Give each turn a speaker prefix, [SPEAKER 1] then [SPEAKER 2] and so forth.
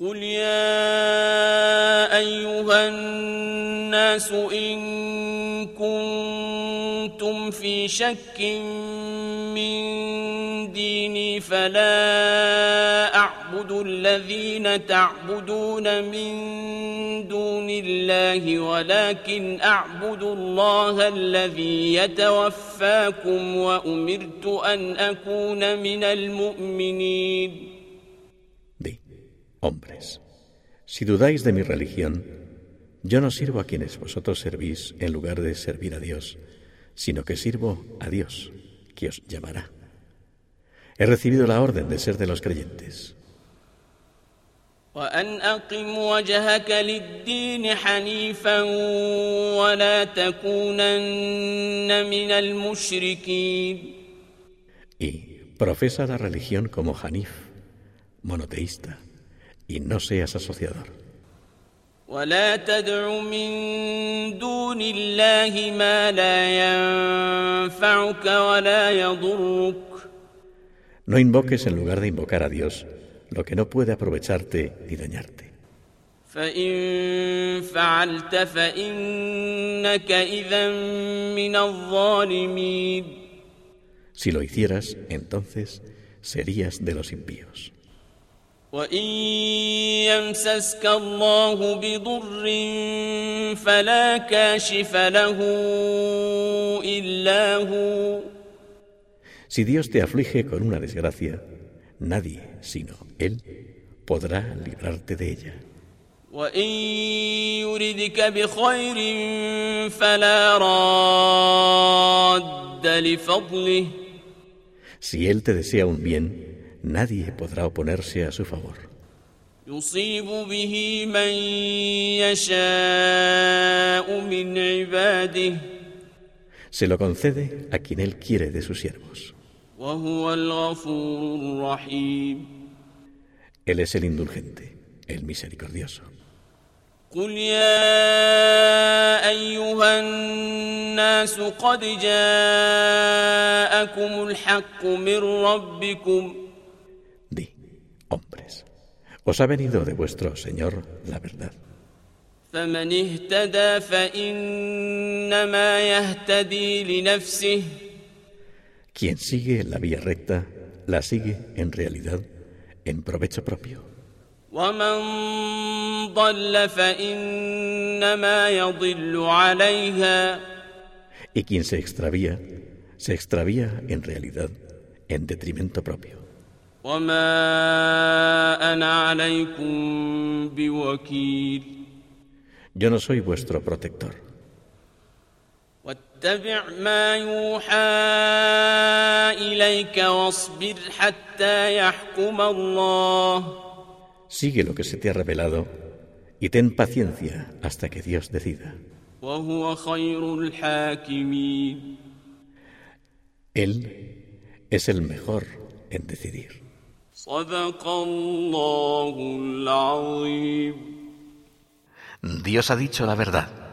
[SPEAKER 1] قل يا أيها الناس إن كنتم في شك من ديني فلا أعبد الذين تعبدون من دون الله ولكن أعبد الله الذي يتوفاكم وأمرت أن أكون من المؤمنين
[SPEAKER 2] Hombres, si dudáis de mi religión, yo no sirvo a quienes vosotros servís en lugar de servir a Dios, sino que sirvo a Dios, que os llamará. He recibido la orden de ser de los creyentes. Y profesa la religión como Hanif, monoteísta y no seas asociador. No invoques en lugar de invocar a Dios lo que no puede aprovecharte ni dañarte. Si lo hicieras, entonces serías de los impíos.
[SPEAKER 1] وإن يمسسك الله بضر فلا كاشف له إلا هو
[SPEAKER 2] Si Dios te aflige con una desgracia, nadie sino Él podrá librarte de ella.
[SPEAKER 1] وإن يردك بخير فلا راد لفضله
[SPEAKER 2] Si Él te desea un bien, nadie podrá oponerse a su favor. Se lo concede a quien él quiere de sus siervos. Él es el indulgente, el misericordioso.
[SPEAKER 1] قل يا أيها الناس قد جاءكم الحق من ربكم
[SPEAKER 2] hombres. os ha venido de vuestro Señor la verdad. Quien sigue la vía recta, la sigue en realidad en provecho propio. Y quien se extravía, se extravía en realidad en detrimento propio. Yo no soy vuestro protector. Sigue lo que se te ha revelado y ten paciencia hasta que Dios decida. Él es el mejor en decidir.
[SPEAKER 3] Dios ha dicho la verdad.